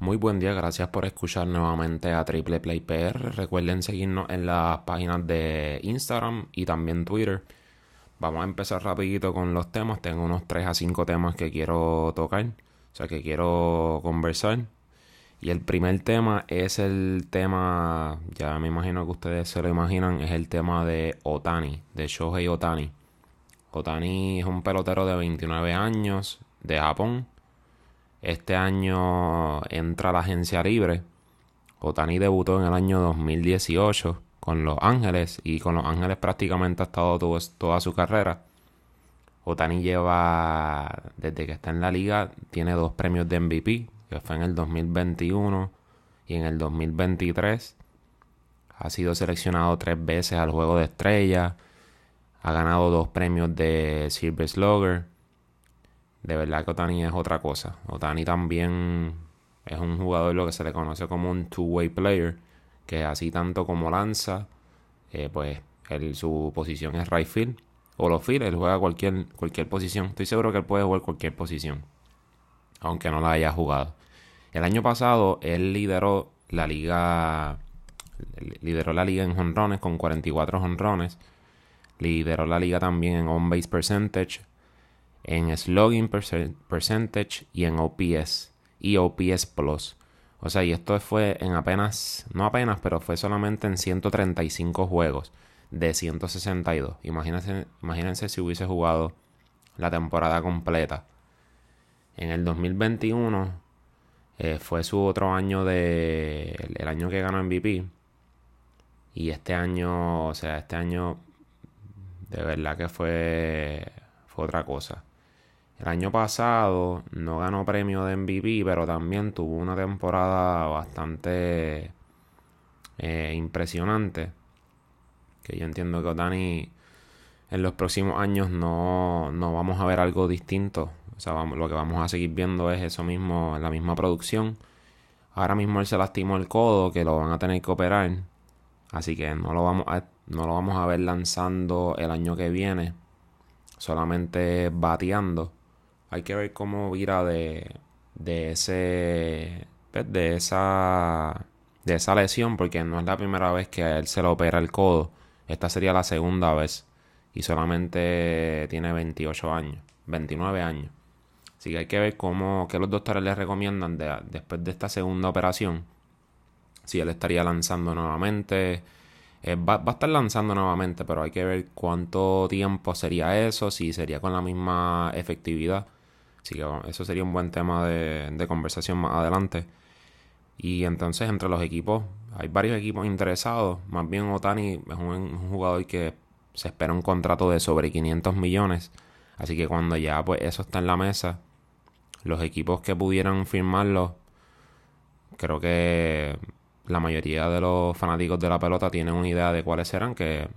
Muy buen día, gracias por escuchar nuevamente a Triple Play PR. Recuerden seguirnos en las páginas de Instagram y también Twitter. Vamos a empezar rapidito con los temas. Tengo unos 3 a 5 temas que quiero tocar, o sea que quiero conversar. Y el primer tema es el tema, ya me imagino que ustedes se lo imaginan, es el tema de Otani, de Shohei Otani. Otani es un pelotero de 29 años de Japón este año entra la agencia libre. Otani debutó en el año 2018 con Los Ángeles y con Los Ángeles prácticamente ha estado toda su carrera. Otani lleva, desde que está en la liga, tiene dos premios de MVP, que fue en el 2021 y en el 2023. Ha sido seleccionado tres veces al Juego de Estrellas. Ha ganado dos premios de Silver Slugger de verdad que Otani es otra cosa. Otani también es un jugador lo que se le conoce como un two-way player, que así tanto como lanza, eh, pues su posición es right field o los field, él juega cualquier, cualquier posición. Estoy seguro que él puede jugar cualquier posición, aunque no la haya jugado. El año pasado él lideró la liga, lideró la liga en jonrones con 44 jonrones. Lideró la liga también en on-base percentage en slugging percentage y en OPS y OPS plus. O sea, y esto fue en apenas, no apenas, pero fue solamente en 135 juegos de 162. Imagínense, imagínense si hubiese jugado la temporada completa. En el 2021 eh, fue su otro año de. El, año que ganó MVP. Y este año, o sea, este año de verdad que fue, fue otra cosa. El año pasado no ganó premio de MVP, pero también tuvo una temporada bastante eh, impresionante. Que yo entiendo que Otani en los próximos años no, no, vamos a ver algo distinto. O sea, lo que vamos a seguir viendo es eso mismo, la misma producción. Ahora mismo él se lastimó el codo, que lo van a tener que operar. Así que no lo vamos a, no lo vamos a ver lanzando el año que viene. Solamente bateando hay que ver cómo vira de, de ese pues, de esa de esa lesión porque no es la primera vez que a él se le opera el codo. Esta sería la segunda vez. Y solamente tiene 28 años 29 años. Así que hay que ver cómo que los doctores le recomiendan después de esta segunda operación si él estaría lanzando nuevamente. Eh, va, va, a estar lanzando nuevamente pero hay que ver cuánto tiempo sería eso si sería con la misma efectividad Así que eso sería un buen tema de, conversación más adelante. Y entonces entre los equipos, hay varios equipos interesados. Más bien Otani es un, jugador que se espera un contrato de sobre 500 millones. Así que cuando ya pues eso está en la mesa, los equipos que pudieran firmarlo, creo que la mayoría de los fanáticos de la pelota tienen una idea de cuáles serán, que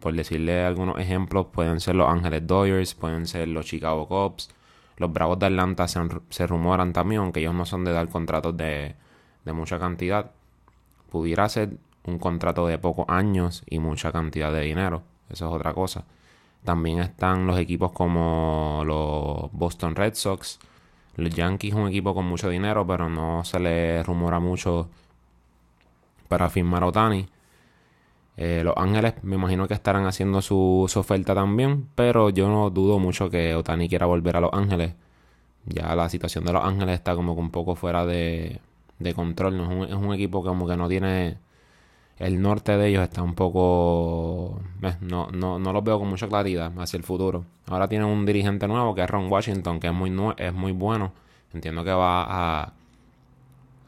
por decirle algunos ejemplos, pueden ser los Ángeles Dodgers, pueden ser los Chicago Cubs, los Bravos de Atlanta se, rumoran también, aunque ellos no son de dar contratos de, mucha cantidad. Pudiera ser un contrato de pocos años y mucha cantidad de dinero. Eso es otra cosa. También están los equipos como los Boston Red Sox. Los Yankees un equipo con mucho dinero, pero no se le rumora mucho para firmar a Otani. Eh, los Ángeles me imagino que estarán haciendo su, oferta también, pero yo no dudo mucho que Otani quiera volver a Los Ángeles. Ya la situación de Los Ángeles está como que un poco fuera de, control. ¿no? Es, un, es un equipo como que no tiene... El norte de ellos está un poco... Eh, no, no, no los veo con mucha claridad hacia el futuro. Ahora tienen un dirigente nuevo que es Ron Washington, que es muy, es muy bueno. Entiendo que va a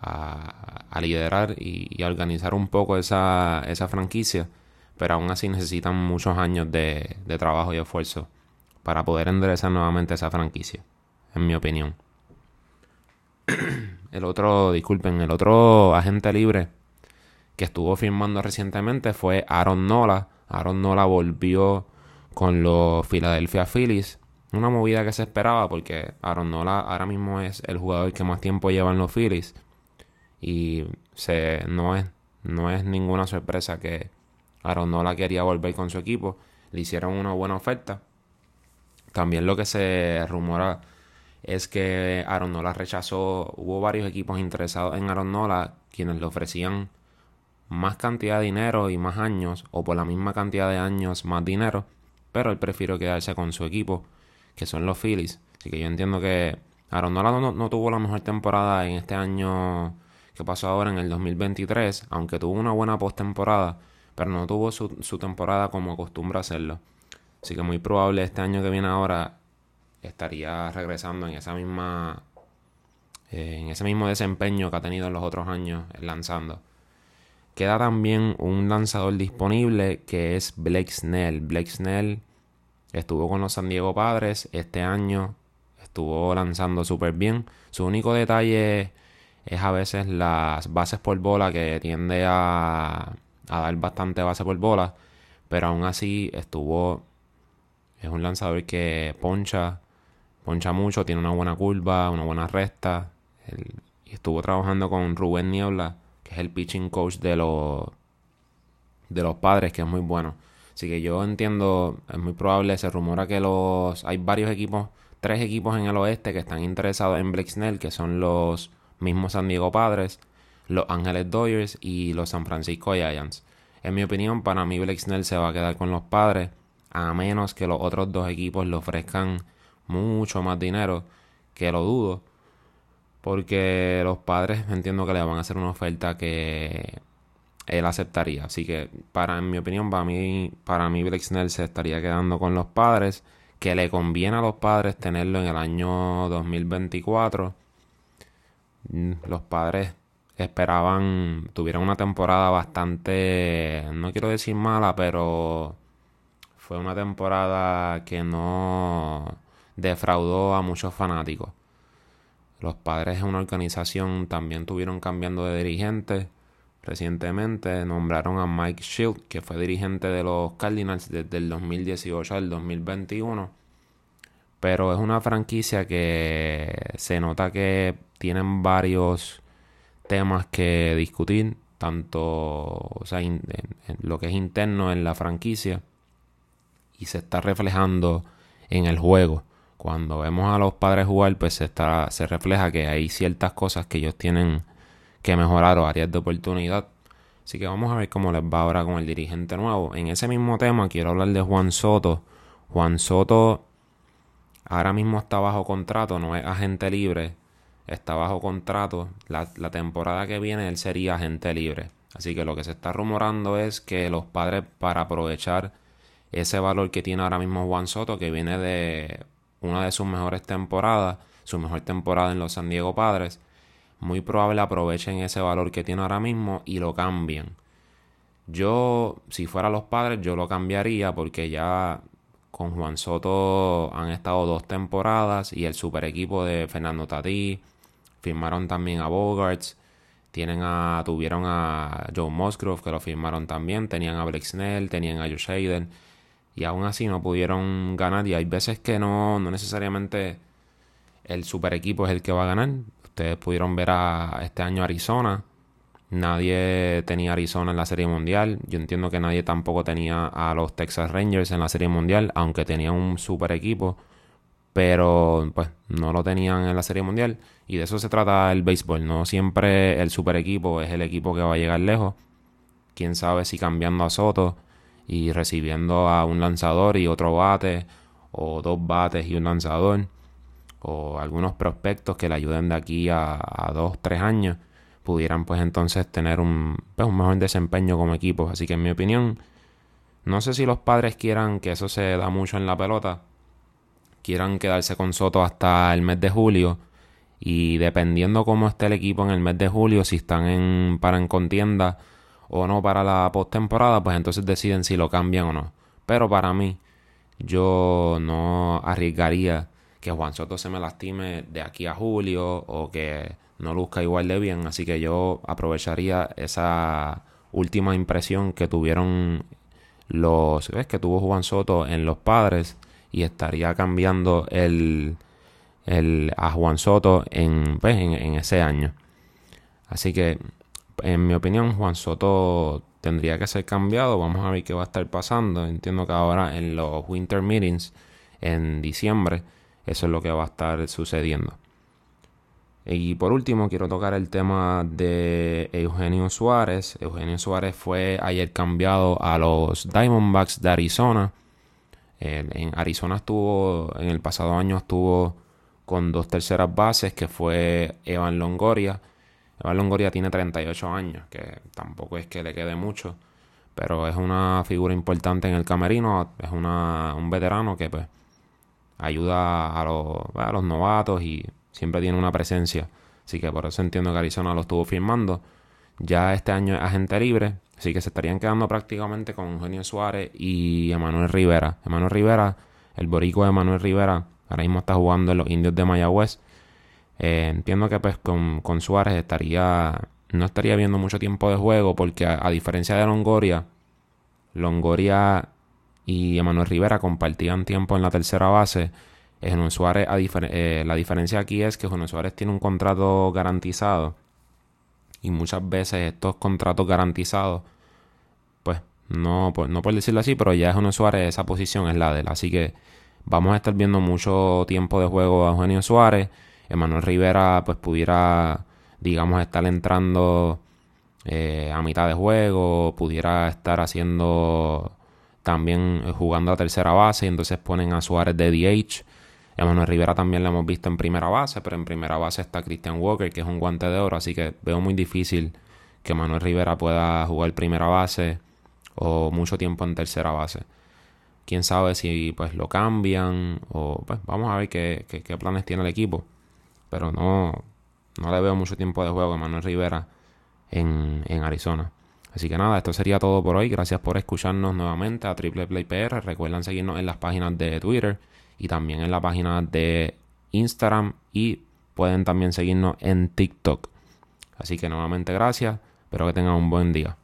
a, liderar y, a organizar un poco esa, franquicia, pero aún así necesitan muchos años de, de trabajo y esfuerzo para poder enderezar nuevamente esa franquicia, en mi opinión. El otro, disculpen, el otro agente libre que estuvo firmando recientemente fue Aaron Nola. Aaron Nola volvió con los Philadelphia Phillies. Una movida que se esperaba porque Aaron Nola ahora mismo es el jugador que más tiempo lleva en los Phillies. Y se, no, es, no es ninguna sorpresa que Aaron Nola quería volver con su equipo. Le hicieron una buena oferta. También lo que se rumora es que Aaron Nola rechazó, hubo varios equipos interesados en Aaron Nola quienes le ofrecían más cantidad de dinero y más años, o por la misma cantidad de años más dinero, pero él prefirió quedarse con su equipo, que son los Phillies. Así que yo entiendo que Aaron Nola no, tuvo la mejor temporada en este año que pasó ahora en el 2023, aunque tuvo una buena postemporada, pero no tuvo su, su temporada como acostumbra hacerlo. Así que muy probable este año que viene ahora estaría regresando en esa misma eh, en ese mismo desempeño que ha tenido en los otros años lanzando. Queda también un lanzador disponible que es Blake Snell. Blake Snell estuvo con los San Diego Padres este año, estuvo lanzando súper bien. Su único detalle es a veces las bases por bola que tiende a, a dar bastante base por bola, pero aún así estuvo es un lanzador que poncha poncha mucho, tiene una buena curva, una buena recta. y estuvo trabajando con Rubén Niebla, que es el pitching coach de los, de los padres, que es muy bueno. Así que yo entiendo, es muy probable, se rumora que los hay varios equipos, tres equipos en el oeste que están interesados en Blake Snell, que son los mismos San Diego Padres, los Ángeles Dodgers y los San Francisco Giants. En mi opinión, para mí Blake Snell se va a quedar con los padres, a menos que los otros dos equipos le ofrezcan mucho más dinero, que lo dudo, porque los padres entiendo que le van a hacer una oferta que él aceptaría. Así que, para, en mi opinión, para mí, para mí Blake Snell se estaría quedando con los padres, que le conviene a los padres tenerlo en el año 2024. Mm, los padres esperaban, tuvieron una temporada bastante, no quiero decir mala, pero fue una temporada que no defraudó a muchos fanáticos. Los padres de una organización también tuvieron cambiando de dirigente. Recientemente nombraron a Mike Shield, que fue dirigente de los Cardinals desde el 2018 al 2021. Pero es una franquicia que se nota que tienen varios temas que discutir, tanto o sea, lo que es interno en la franquicia y se está reflejando en el juego cuando vemos a los padres jugar, pues se, está, se refleja que hay ciertas cosas que ellos tienen que mejorar o áreas de oportunidad. Así que vamos a ver cómo les va ahora con el dirigente nuevo. En ese mismo tema quiero hablar de Juan Soto. Juan Soto ahora mismo está bajo contrato, no es agente libre, está bajo contrato. La, temporada que viene él sería agente libre. Así que lo que se está rumorando es que los padres para aprovechar ese valor que tiene ahora mismo Juan Soto, que viene de una de sus mejores temporadas, su mejor temporada en los San Diego Padres, muy probable aprovechen ese valor que tiene ahora mismo y lo cambien. Yo, si fuera los padres, yo lo cambiaría porque ya con Juan Soto han estado dos temporadas y el super equipo de Fernando Tatí, firmaron también a Bogarts, tienen a, tuvieron a Joe Musgrove que lo firmaron también, tenían a Blake Snell, tenían a Josh Hayden y aún así no pudieron ganar. Y hay veces que no, no necesariamente el super equipo es el que va a ganar. Ustedes pudieron ver a este año Arizona. Nadie tenía Arizona en la Serie Mundial. Yo entiendo que nadie tampoco tenía a los Texas Rangers en la Serie Mundial, aunque tenían un super equipo. Pero pues no lo tenían en la Serie Mundial. Y de eso se trata el béisbol. No siempre el super equipo es el equipo que va a llegar lejos. Quién sabe si cambiando a Soto y recibiendo a un lanzador y otro bate, o dos bates y un lanzador, o algunos prospectos que le ayuden de aquí a, dos, tres años, pudieran pues entonces tener un, pues, un mejor desempeño como equipo. Así que en mi opinión, no sé si los padres quieran, que eso se da mucho en la pelota, quieran quedarse con Soto hasta el mes de julio. Y dependiendo cómo esté el equipo en el mes de julio, si están en, para en contienda o no para la postemporada, pues entonces deciden si lo cambian o no. Pero para mí, yo no arriesgaría que Juan Soto se me lastime de aquí a julio o que no luzca igual de bien. Así que yo aprovecharía esa última impresión que tuvieron los ¿ves? que tuvo Juan Soto en los padres y estaría cambiando el, el a Juan Soto en, pues, en ese año. Así que en mi opinión, Juan Soto tendría que ser cambiado. Vamos a ver qué va a estar pasando. Entiendo que ahora en los Winter Meetings en diciembre eso es lo que va a estar sucediendo. Y por último, quiero tocar el tema de Eugenio Suárez. Eugenio Suárez fue ayer cambiado a los Diamondbacks de Arizona. En Arizona estuvo, en el pasado año estuvo con dos terceras bases, que fue Evan Longoria. Evan Longoria tiene 38 años, que tampoco es que le quede mucho, pero es una figura importante en el camerino, es una, un veterano que pues ayuda a los, novatos y siempre tiene una presencia. Así que por eso entiendo que Arizona lo estuvo firmando. Ya este año es agente libre, así que se estarían quedando prácticamente con Eugenio Suárez y Emanuel Rivera. Emanuel Rivera, el borico de Emanuel Rivera, ahora mismo está jugando en los indios de Mayagüez. Eh, entiendo que pues con, con, Suárez estaría no estaría viendo mucho tiempo de juego porque a, diferencia de Longoria, Longoria y Emanuel Rivera compartían tiempo en la tercera base. Suárez, eh, la diferencia aquí es que Juan Suárez tiene un contrato garantizado y muchas veces estos contratos garantizados, pues no, pues, no por decirlo así, pero ya Juan Suárez, esa posición es la de él. Así que vamos a estar viendo mucho tiempo de juego a Eugenio Suárez. Emanuel Rivera pues pudiera, digamos, estar entrando eh, a mitad de juego, pudiera estar haciendo también eh, jugando a tercera base y entonces ponen a Suárez de DH. Emanuel Rivera también lo hemos visto en primera base, pero en primera base está Christian Walker, que es un guante de oro, así que veo muy difícil que Emanuel Rivera pueda jugar primera base o mucho tiempo en tercera base quién sabe si pues lo cambian o pues vamos a ver qué, qué, planes tiene el equipo. Pero no, no le veo mucho tiempo de juego a Manuel Rivera en, en Arizona. Así que nada, esto sería todo por hoy. Gracias por escucharnos nuevamente a Triple Play PR. Recuerden seguirnos en las páginas de Twitter y también en la página de Instagram y pueden también seguirnos en TikTok. Así que nuevamente gracias. Espero que tengan un buen día.